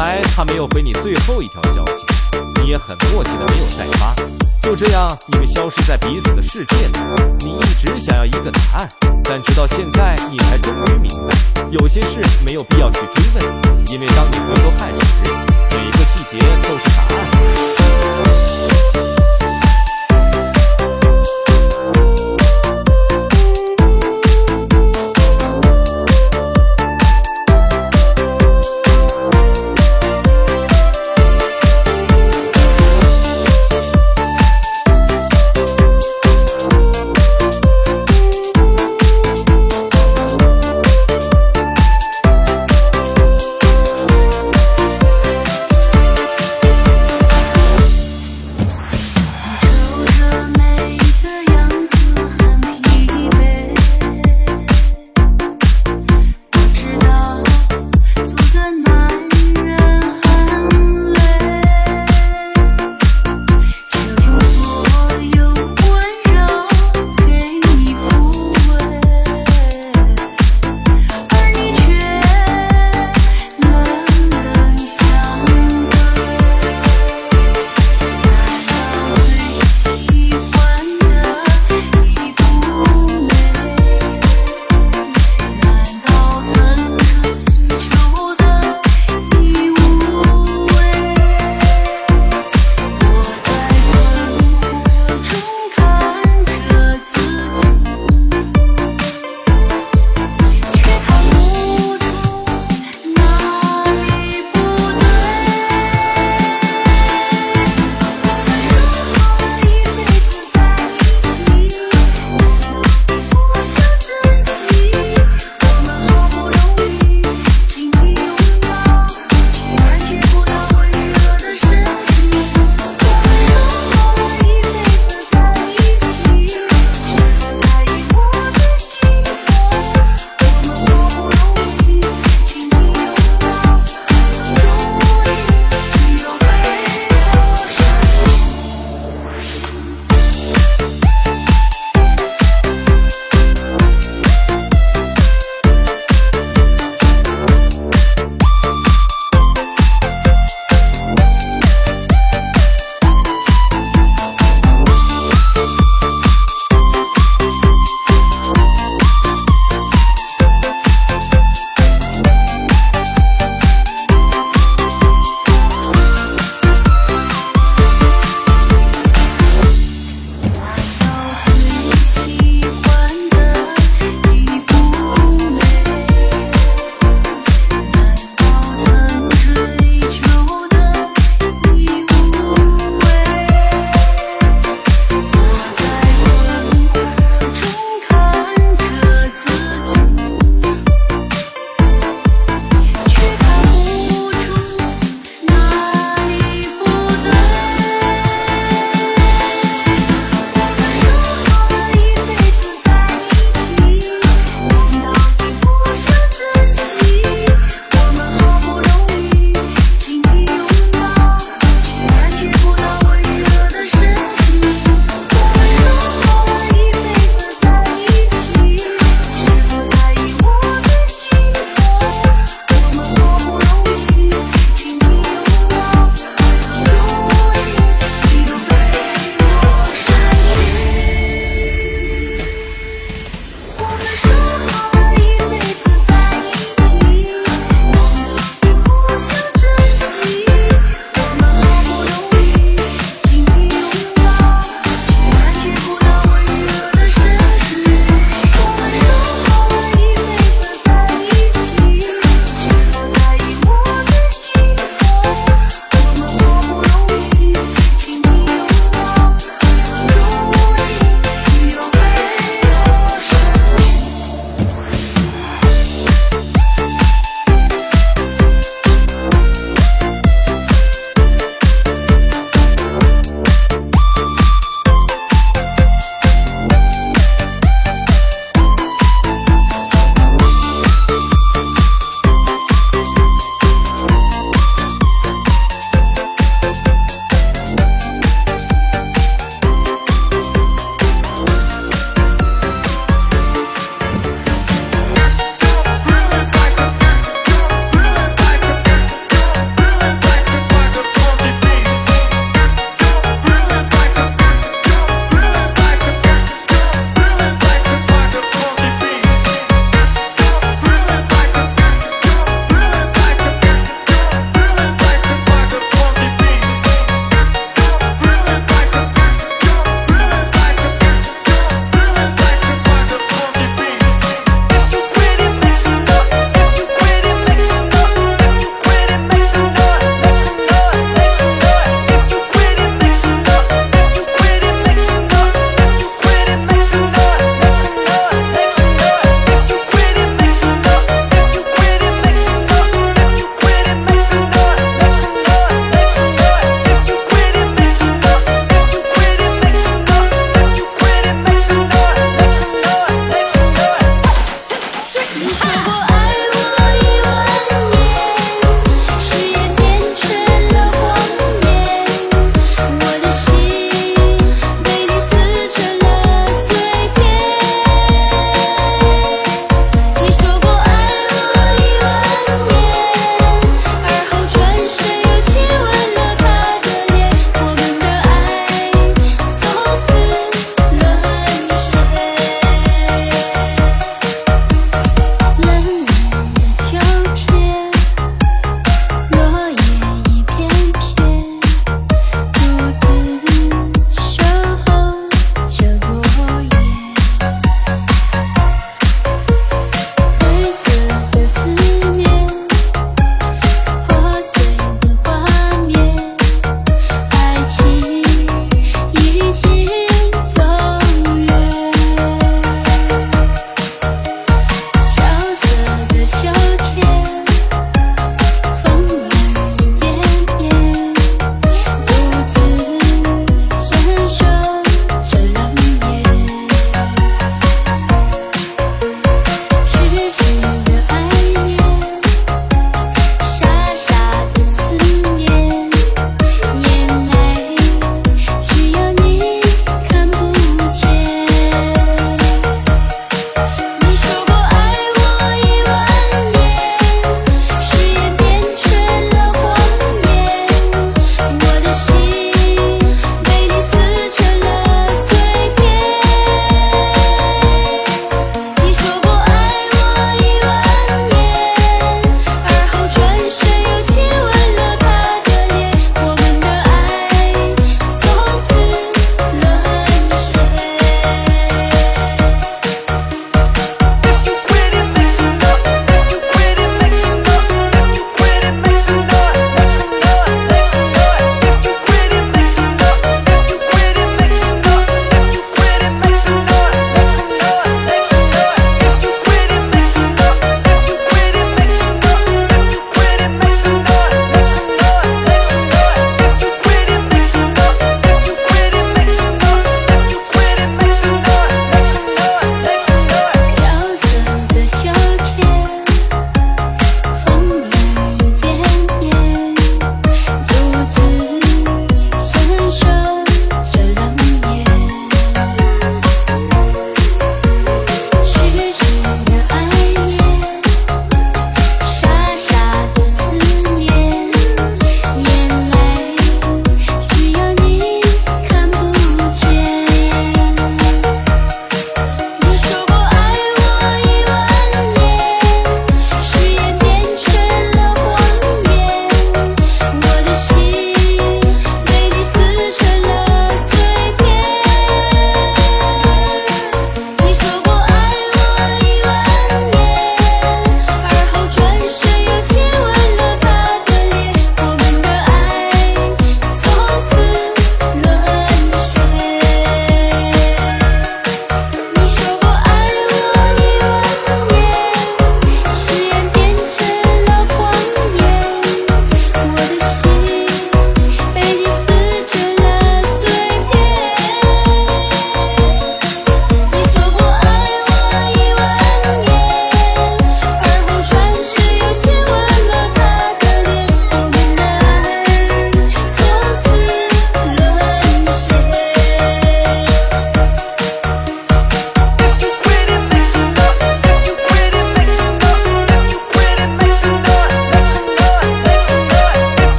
来他没有回你最后一条消息，你也很默契的没有再发。就这样，你们消失在彼此的世界里。你一直想要一个答案，但直到现在，你才终于明白，有些事没有必要去追问，因为当你回头看时，每个细节都是答案。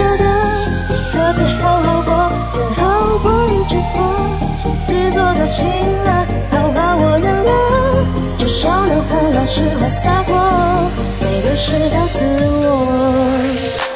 舍得各自好好过也好过一直拖自作多情了好吧我认了至少能换来释怀洒脱没个失代自我。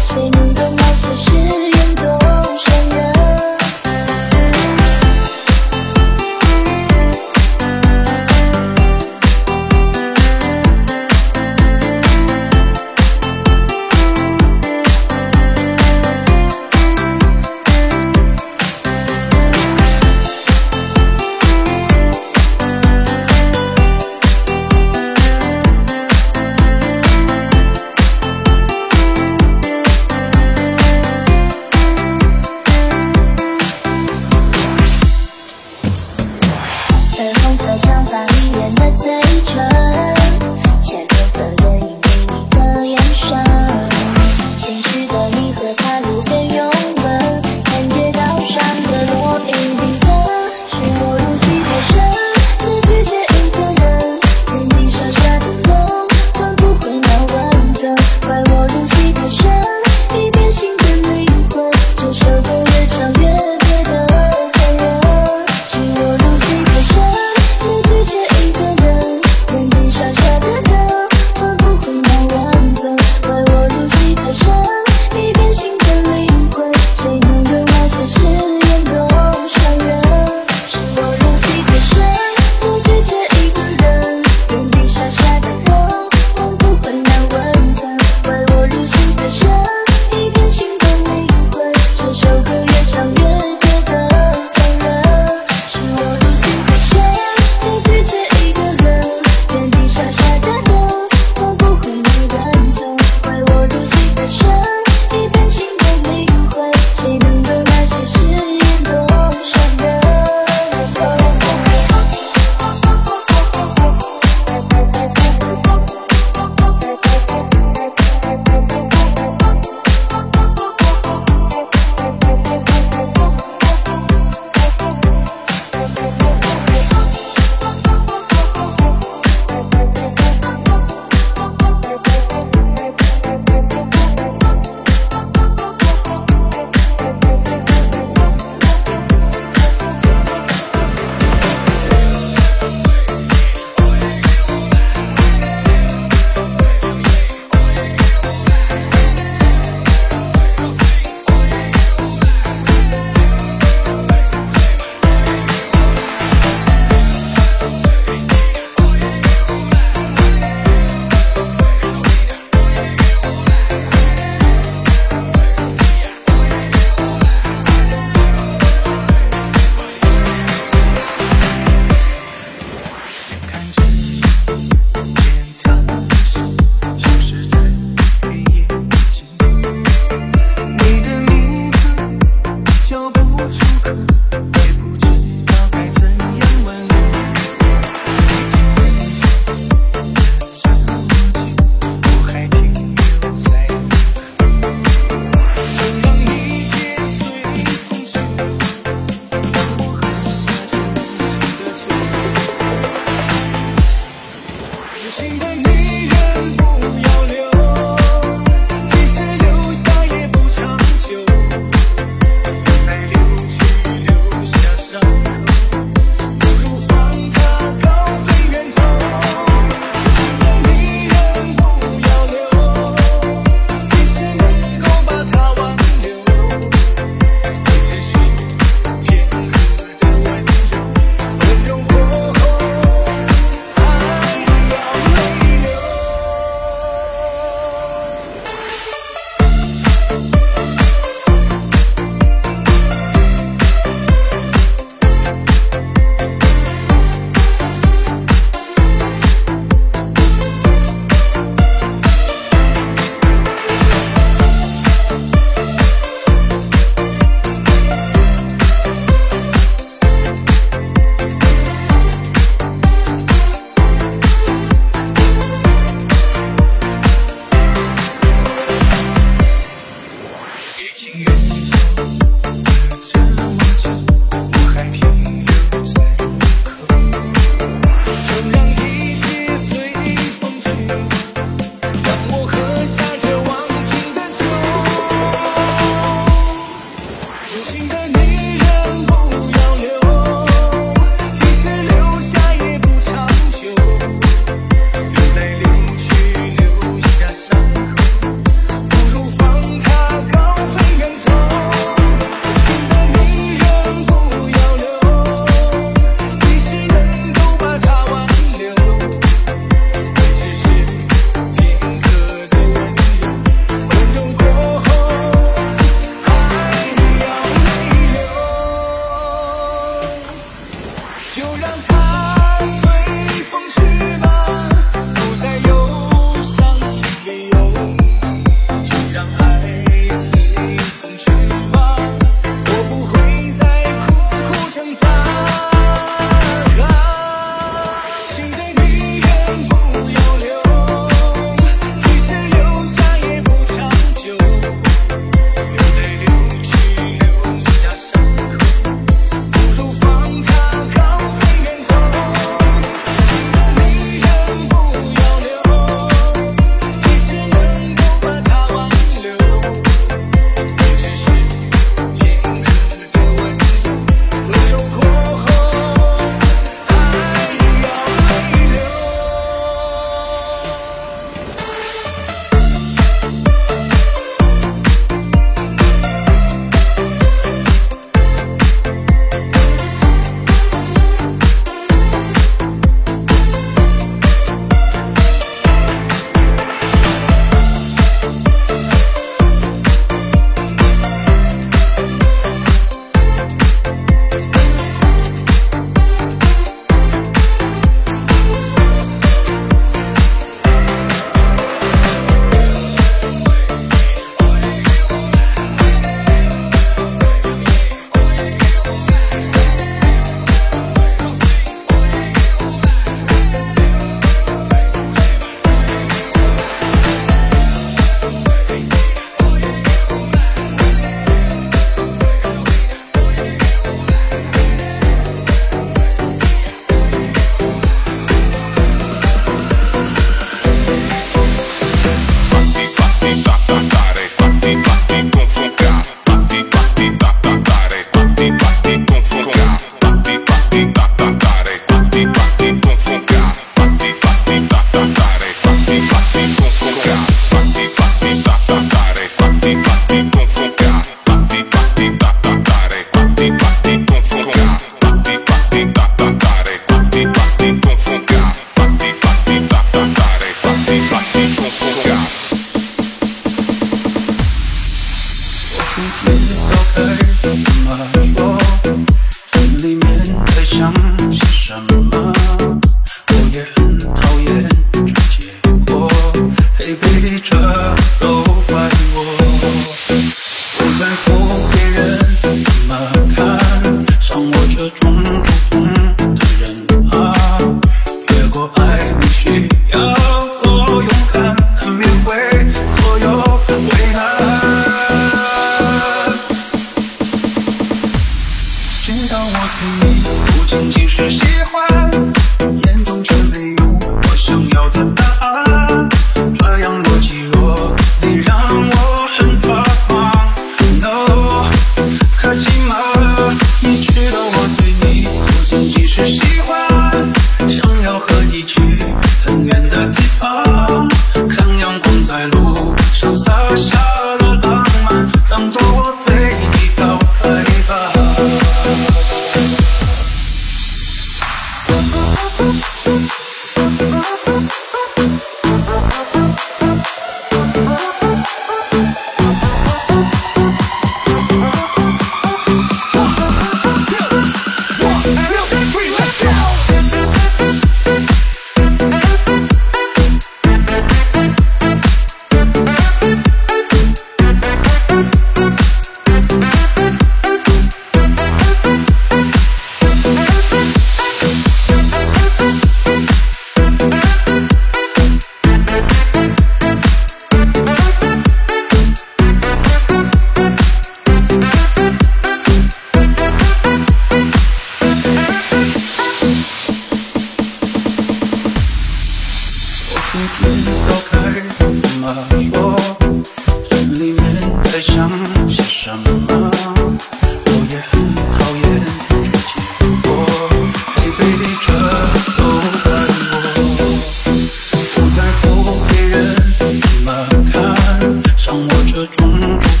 的种种。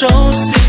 熟悉。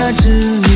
留下